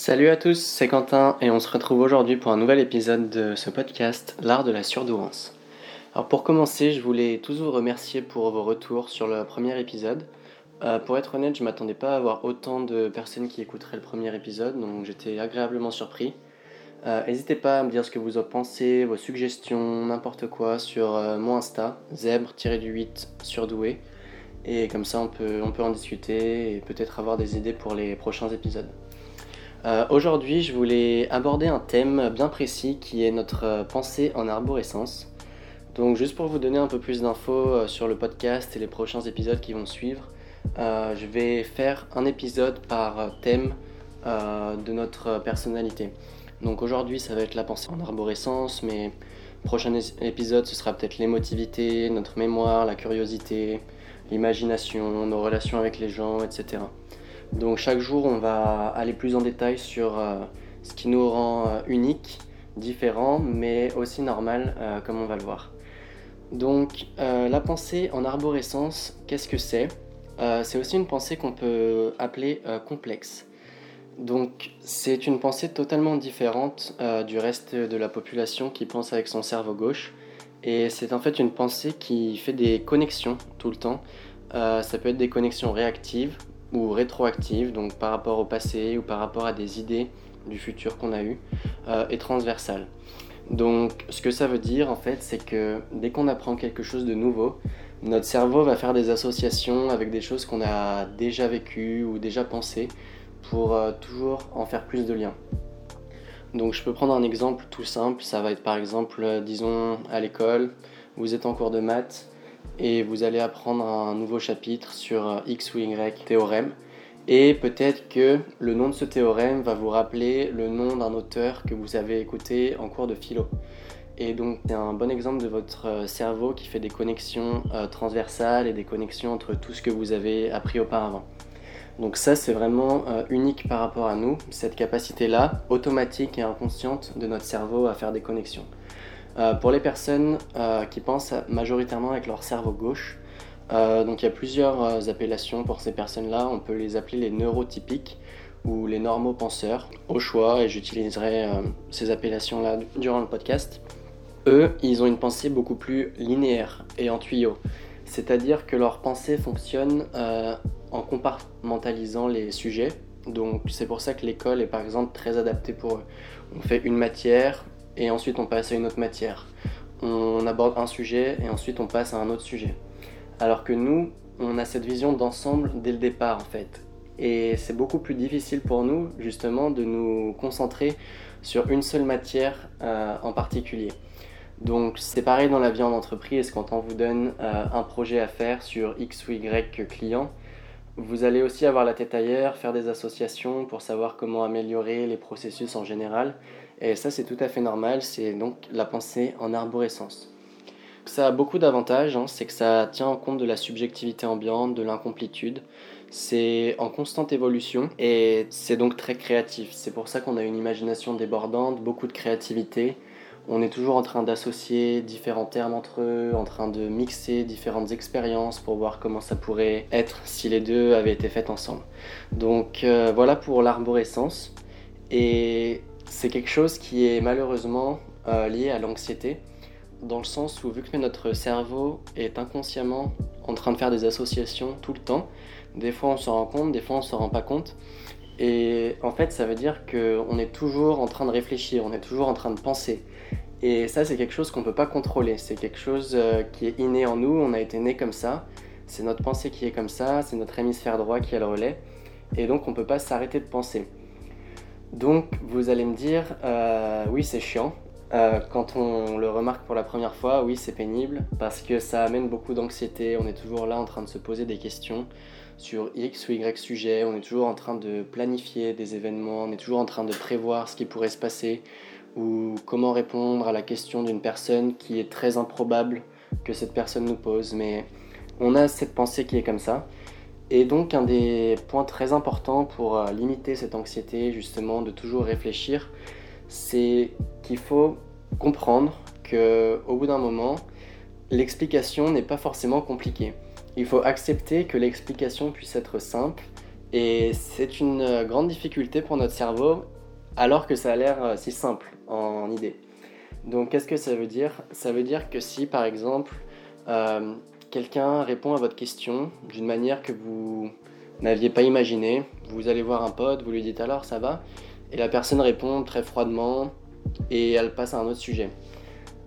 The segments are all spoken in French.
Salut à tous, c'est Quentin et on se retrouve aujourd'hui pour un nouvel épisode de ce podcast, L'art de la surdouance. Alors pour commencer, je voulais tous vous remercier pour vos retours sur le premier épisode. Euh, pour être honnête, je m'attendais pas à avoir autant de personnes qui écouteraient le premier épisode, donc j'étais agréablement surpris. Euh, n'hésitez pas à me dire ce que vous en pensez, vos suggestions, n'importe quoi sur euh, mon Insta, zèbre-du-8 surdoué. Et comme ça, on peut, on peut en discuter et peut-être avoir des idées pour les prochains épisodes. Euh, aujourd'hui, je voulais aborder un thème bien précis qui est notre euh, pensée en arborescence. Donc, juste pour vous donner un peu plus d'infos euh, sur le podcast et les prochains épisodes qui vont suivre, je vais faire un épisode par thème de notre personnalité. Donc, aujourd'hui, ça va être la pensée en arborescence, mais prochain épisode, ce sera peut-être l'émotivité, notre mémoire, la curiosité, l'imagination, nos relations avec les gens, etc. Donc chaque jour, on va aller plus en détail sur euh, ce qui nous rend euh, unique, différent, mais aussi normal, euh, comme on va le voir. Donc la pensée en arborescence, qu'est-ce que c'est? C'est aussi une pensée qu'on peut appeler complexe. Donc c'est une pensée totalement différente du reste de la population qui pense avec son cerveau gauche. Et c'est en fait une pensée qui fait des connexions tout le temps. ça peut être des connexions réactives ou rétroactive, donc par rapport au passé ou par rapport à des idées du futur qu'on a eu, euh, et transversale. Donc ce que ça veut dire en fait, c'est que dès qu'on apprend quelque chose de nouveau, notre cerveau va faire des associations avec des choses qu'on a déjà vécues ou déjà pensées pour euh, toujours en faire plus de liens. Donc je peux prendre un exemple tout simple, ça va être par exemple, euh, disons à l'école, vous êtes en cours de maths, et vous allez apprendre un nouveau chapitre sur X ou Y théorème. Et peut-être que le nom de ce théorème va vous rappeler le nom d'un auteur que vous avez écouté en cours de philo. Et donc c'est un bon exemple de votre euh, cerveau qui fait des connexions euh, transversales et des connexions entre tout ce que vous avez appris auparavant. Donc ça c'est vraiment euh, unique par rapport à nous, cette capacité-là, automatique et inconsciente de notre cerveau à faire des connexions. Euh, pour les personnes euh, qui pensent majoritairement avec leur cerveau gauche, euh, donc il y a plusieurs appellations pour ces personnes-là. On peut les appeler les neurotypiques ou les normaux penseurs au choix et j'utiliserai ces appellations-là durant le podcast. Eux, ils ont une pensée beaucoup plus linéaire et en tuyau. C'est-à-dire que leur pensée fonctionne en compartimentalisant les sujets. Donc c'est pour ça que l'école est par exemple très adaptée pour eux. On fait une matière, et ensuite on passe à une autre matière. On aborde un sujet et ensuite on passe à un autre sujet. Alors que nous, on a cette vision d'ensemble dès le départ en fait. Et c'est beaucoup plus difficile pour nous justement de nous concentrer sur une seule matière euh, en particulier. Donc c'est pareil dans la vie en entreprise, quand on vous donne euh, un projet à faire sur X ou Y client, vous allez aussi avoir la tête ailleurs, faire des associations pour savoir comment améliorer les processus en général. Et ça, c'est tout à fait normal, c'est donc la pensée en arborescence. Ça a beaucoup d'avantages, hein. c'est que ça tient en compte de la subjectivité ambiante, de l'incomplétude. C'est en constante évolution et c'est donc très créatif. C'est pour ça qu'on a une imagination débordante, beaucoup de créativité. On est toujours en train d'associer différents termes entre eux, en train de mixer différentes expériences pour voir comment ça pourrait être si les deux avaient été faites ensemble. Donc euh, voilà pour l'arborescence. Et c'est quelque chose qui est malheureusement euh, lié à l'anxiété, dans le sens où vu que notre cerveau est inconsciemment en train de faire des associations tout le temps, des fois on s'en rend compte, des fois on s'en rend pas compte. Et en fait, ça veut dire qu'on est toujours en train de réfléchir, on est toujours en train de penser. Et ça, c'est quelque chose qu'on ne peut pas contrôler. C'est quelque chose euh, qui est inné en nous, on a été né comme ça. C'est notre pensée qui est comme ça, c'est notre hémisphère droit qui a le relais. Et donc, on ne peut pas s'arrêter de penser. Donc vous allez me dire, euh, oui c'est chiant. Euh, quand on le remarque pour la première fois, oui c'est pénible parce que ça amène beaucoup d'anxiété. On est toujours là en train de se poser des questions sur X ou Y sujet. On est toujours en train de planifier des événements. On est toujours en train de prévoir ce qui pourrait se passer ou comment répondre à la question d'une personne qui est très improbable que cette personne nous pose. Mais on a cette pensée qui est comme ça. Et donc un des points très importants pour euh, limiter cette anxiété, justement, de toujours réfléchir, c'est qu'il faut comprendre que au bout d'un moment, l'explication n'est pas forcément compliquée. Il faut accepter que l'explication puisse être simple Et c'est une grande difficulté pour notre cerveau, alors que ça a l'air si simple en idée. Donc qu'est-ce que ça veut dire? Ça veut dire que si par exemple euh, quelqu'un répond à votre question d'une manière que vous n'aviez pas imaginée, vous allez voir un pote, vous lui dites alors ça va, et la personne répond très froidement et elle passe à un autre sujet.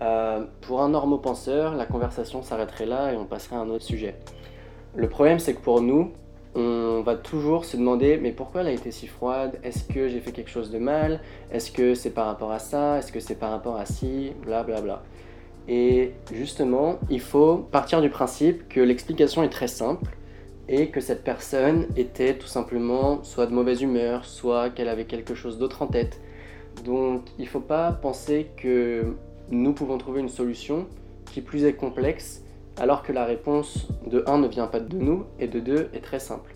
Euh, pour un normopenseur, la conversation s'arrêterait là et on passerait à un autre sujet. Le problème c'est que pour nous, on va toujours se demander mais pourquoi elle a été si froide? Est-ce que j'ai fait quelque chose de mal? Est-ce que c'est par rapport à ça? Est-ce que c'est par rapport à ci? Bla bla bla. Et justement, il faut partir du principe que l'explication est très simple et que cette personne était tout simplement soit de mauvaise humeur, soit qu'elle avait quelque chose d'autre en tête. Donc il ne faut pas penser que nous pouvons trouver une solution qui plus est complexe alors que la réponse de 1 ne vient pas de nous et de 2 est très simple.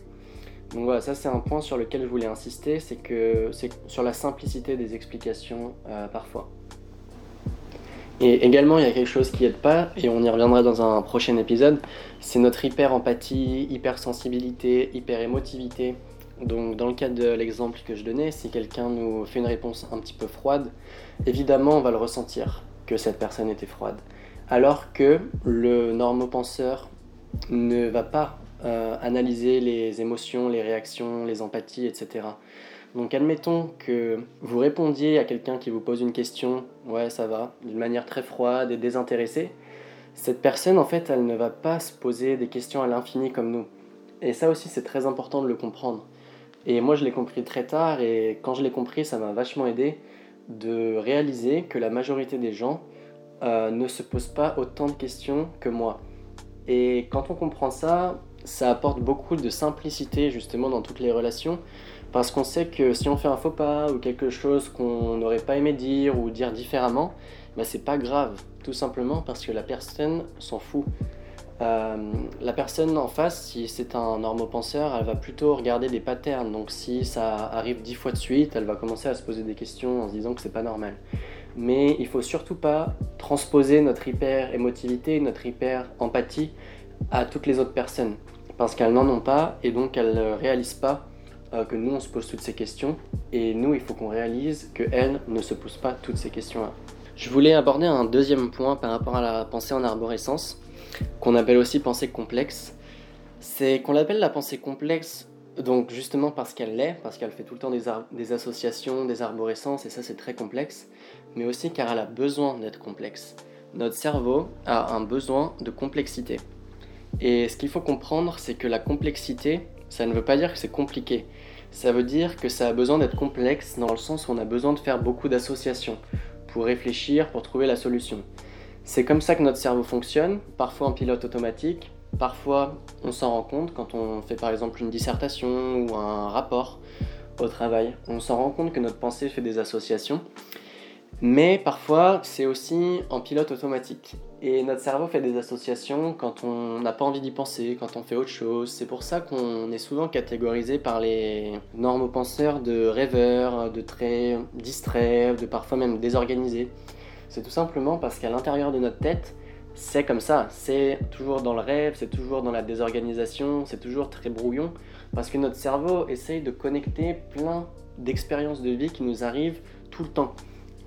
Donc voilà, ça c'est un point sur lequel je voulais insister, c'est que c'est sur la simplicité des explications euh, parfois. Et également, il y a quelque chose qui aide pas, et on y reviendra dans un prochain épisode, c'est notre hyper-empathie, hyper-sensibilité, hyper-émotivité. Donc dans le cas de l'exemple que je donnais, si quelqu'un nous fait une réponse un petit peu froide, évidemment on va le ressentir que cette personne était froide alors que le normopenseur ne va pas euh, analyser les émotions, les réactions, les empathies, etc. Donc admettons que vous répondiez à quelqu'un qui vous pose une question, ouais ça va, d'une manière très froide et désintéressée. Cette personne en fait elle ne va pas se poser des questions à l'infini comme nous. Et ça aussi c'est très important de le comprendre. Et moi je l'ai compris très tard et quand je l'ai compris ça m'a vachement aidé de réaliser que la majorité des gens euh, ne se pose pas autant de questions que moi. Et quand on comprend ça, ça apporte beaucoup de simplicité justement dans toutes les relations, parce qu'on sait que si on fait un faux pas ou quelque chose qu'on n'aurait pas aimé dire ou dire différemment, bah c'est pas grave, tout simplement parce que la personne s'en fout. Euh, la personne en face, si c'est un normopenseur, elle va plutôt regarder des patterns. Donc si ça arrive dix fois de suite, elle va commencer à se poser des questions en se disant que c'est pas normal mais il faut surtout pas transposer notre hyper émotivité, notre hyper empathie à toutes les autres personnes parce qu'elles n'en ont pas et donc elles ne réalisent pas euh, que nous on se pose toutes ces questions et nous il faut qu'on réalise qu'elles ne se posent pas toutes ces questions-là. Je voulais aborder un deuxième point par rapport à la pensée en arborescence qu'on appelle aussi pensée complexe. C'est qu'on l'appelle la pensée complexe donc justement parce qu'elle l'est, parce qu'elle fait tout le temps des associations, des arborescences, et ça c'est très complexe, mais aussi car elle a besoin d'être complexe. Notre cerveau a un besoin de complexité. Et ce qu'il faut comprendre, c'est que la complexité, ça ne veut pas dire que c'est compliqué. Ça veut dire que ça a besoin d'être complexe dans le sens où on a besoin de faire beaucoup d'associations pour réfléchir, pour trouver la solution. C'est comme ça que notre cerveau fonctionne, parfois en pilote automatique, Parfois, on s'en rend compte quand on fait par exemple une dissertation ou un rapport au travail. On s'en rend compte que notre pensée fait des associations. Mais parfois, c'est aussi en pilote automatique. Et notre cerveau fait des associations quand on n'a pas envie d'y penser, quand on fait autre chose. C'est pour ça qu'on est souvent catégorisé par les normopenseurs de rêveurs, de très distraits, de parfois même désorganisés. C'est tout simplement parce qu'à l'intérieur de notre tête, c'est comme ça, c'est toujours dans le rêve, c'est toujours dans la désorganisation, c'est toujours très brouillon, parce que notre cerveau essaye de connecter plein d'expériences de vie qui nous arrivent tout le temps.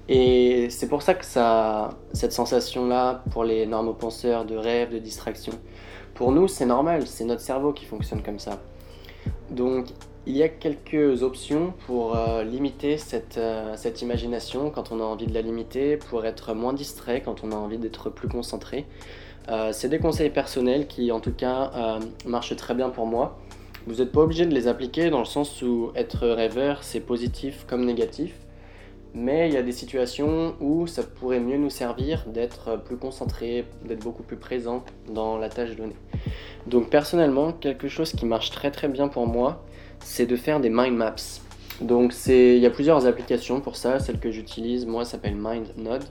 Et c'est pour ça que cette sensation-là, pour les normopenseurs de rêve, de distraction, pour nous, c'est normal, c'est notre cerveau qui fonctionne comme ça. Donc, il y a quelques options pour euh, limiter euh, cette, imagination quand on a envie de la limiter, pour être moins distrait quand on a envie d'être plus concentré. Euh, c'est des conseils personnels qui en tout cas marchent très bien pour moi. Vous n'êtes pas obligé de les appliquer dans le sens où être rêveur c'est positif comme négatif, mais il y a des situations où ça pourrait mieux nous servir d'être plus concentré, d'être beaucoup plus présent dans la tâche donnée. Donc personnellement, quelque chose qui marche très très bien pour moi, c'est de faire des mind maps. Donc il y a plusieurs applications pour ça. Celle que j'utilise, moi, s'appelle MindNode.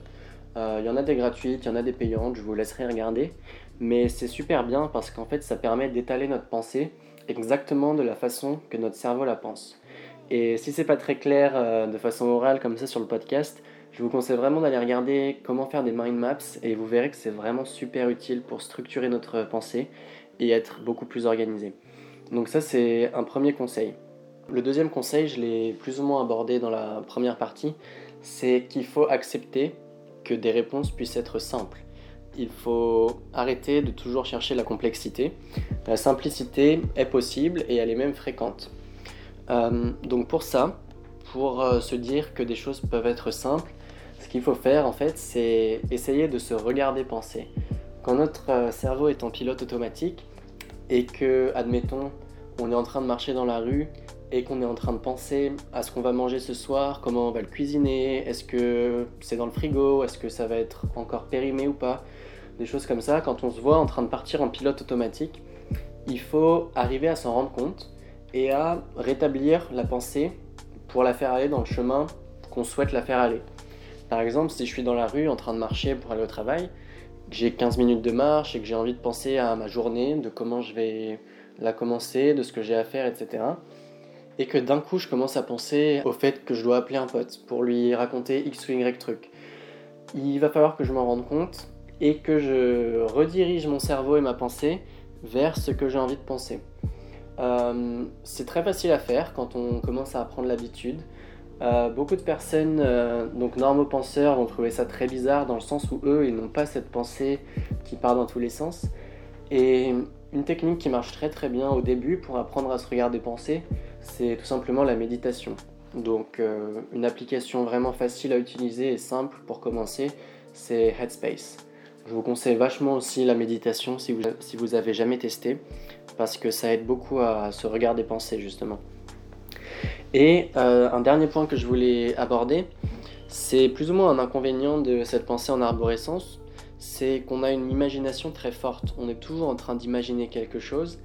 Euh, il y en a des gratuites, il y en a des payantes, je vous laisserai regarder. Mais c'est super bien parce qu'en fait, ça permet d'étaler notre pensée exactement de la façon que notre cerveau la pense. Et si c'est pas très clair euh, de façon orale comme ça sur le podcast, je vous conseille vraiment d'aller regarder comment faire des mind maps et vous verrez que c'est vraiment super utile pour structurer notre pensée et être beaucoup plus organisé. Donc ça c'est un premier conseil. Le deuxième conseil, je l'ai plus ou moins abordé dans la première partie, c'est qu'il faut accepter que des réponses puissent être simples. Il faut arrêter de toujours chercher la complexité. La simplicité est possible et elle est même fréquente. Euh, donc pour ça, pour euh, se dire que des choses peuvent être simples, ce qu'il faut faire en fait, c'est essayer de se regarder penser. Quand notre euh, cerveau est en pilote automatique et que, admettons, on est en train de marcher dans la rue et qu'on est en train de penser à ce qu'on va manger ce soir, comment on va le cuisiner, est-ce que c'est dans le frigo, est-ce que ça va être encore périmé ou pas, des choses comme ça, quand on se voit en train de partir en pilote automatique, il faut arriver à s'en rendre compte et à rétablir la pensée pour la faire aller dans le chemin qu'on souhaite la faire aller. Par exemple, si je suis dans la rue en train de marcher pour aller au travail, que j'ai 15 minutes de marche et que j'ai envie de penser à ma journée, de comment je vais la commencer, de ce que j'ai à faire, etc. Et que d'un coup je commence à penser au fait que je dois appeler un pote pour lui raconter X ou Y truc. Il va falloir que je m'en rende compte et que je redirige mon cerveau et ma pensée vers ce que j'ai envie de penser. Euh, c'est très facile à faire quand on commence à apprendre l'habitude. Euh, beaucoup de personnes, euh, donc normaux penseurs, vont trouver ça très bizarre dans le sens où eux, ils n'ont pas cette pensée qui part dans tous les sens. Et une technique qui marche très très bien au début pour apprendre à se regarder penser, c'est tout simplement la méditation. Donc une application vraiment facile à utiliser et simple pour commencer, c'est Headspace. Je vous conseille vachement aussi la méditation si vous, si vous avez jamais testé, parce que ça aide beaucoup à se regarder penser justement. Et euh, un dernier point que je voulais aborder, c'est plus ou moins un inconvénient de cette pensée en arborescence, c'est qu'on a une imagination très forte. On est toujours en train d'imaginer quelque chose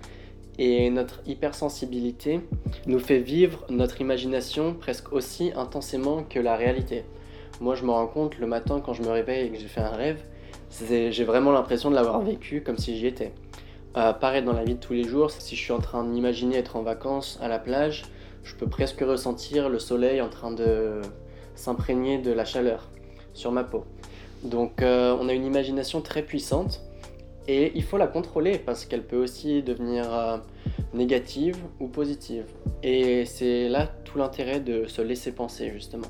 et notre hypersensibilité nous fait vivre notre imagination presque aussi intensément que la réalité. Moi, je me rends compte le matin quand je me réveille et que j'ai fait un rêve, j'ai vraiment l'impression de l'avoir vécu comme si j'y étais. Euh, pareil dans la vie de tous les jours, si je suis en train d'imaginer être en vacances à la plage, je peux presque ressentir le soleil en train de s'imprégner de la chaleur sur ma peau. Donc euh, on a une imagination très puissante et il faut la contrôler parce qu'elle peut aussi devenir euh, négative ou positive. Et c'est là tout l'intérêt de se laisser penser justement.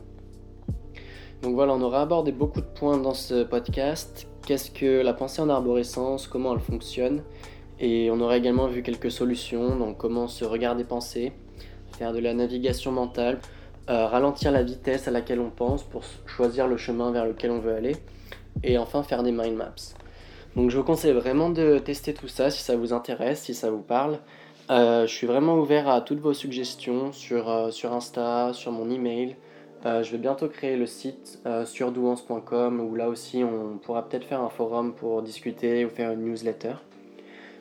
Donc voilà, on aura abordé beaucoup de points dans ce podcast qu'est-ce que la pensée en arborescence, comment elle fonctionne? Et on aurait également vu quelques solutions, donc comment se regarder penser, faire de la navigation mentale, euh, ralentir la vitesse à laquelle on pense pour choisir le chemin vers lequel on veut aller, et enfin faire des mind maps. Donc je vous conseille vraiment de tester tout ça si ça vous intéresse, si ça vous parle. Euh, je suis vraiment ouvert à toutes vos suggestions sur, euh, sur Insta, sur mon email. Je vais bientôt créer le site euh, sur douance.com où là aussi on pourra peut-être faire un forum pour discuter ou faire une newsletter.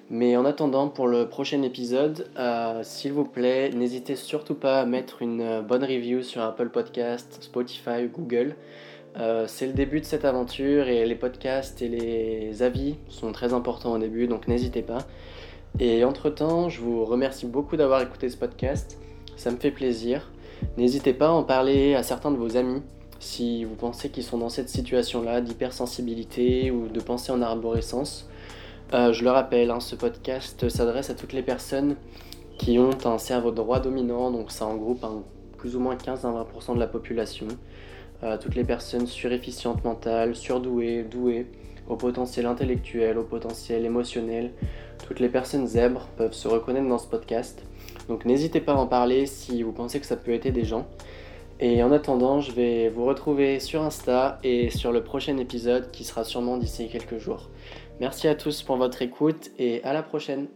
Mais en attendant, pour le prochain épisode, euh, s'il vous plaît, n'hésitez surtout pas à mettre une bonne review sur Apple Podcast, Spotify Google. c'est le début de cette aventure et les podcasts et les avis sont très importants au début, donc n'hésitez pas. Et entre-temps, je vous remercie beaucoup d'avoir écouté ce podcast. Ça me fait plaisir. N'hésitez pas à en parler à certains de vos amis si vous pensez qu'ils sont dans cette situation-là d'hypersensibilité ou de pensée en arborescence. Euh, je le rappelle, hein, ce podcast s'adresse à toutes les personnes qui ont un cerveau droit dominant, donc ça regroupe plus ou moins 15 à 20% de la population. Euh, toutes les personnes surefficientes mentales, surdouées, douées, au potentiel intellectuel, au potentiel émotionnel. Toutes les personnes zèbres peuvent se reconnaître dans ce podcast. Donc n'hésitez pas à en parler si vous pensez que ça peut aider des gens. Et en attendant, je vais vous retrouver sur Insta et sur le prochain épisode qui sera sûrement d'ici quelques jours. Merci à tous pour votre écoute et à la prochaine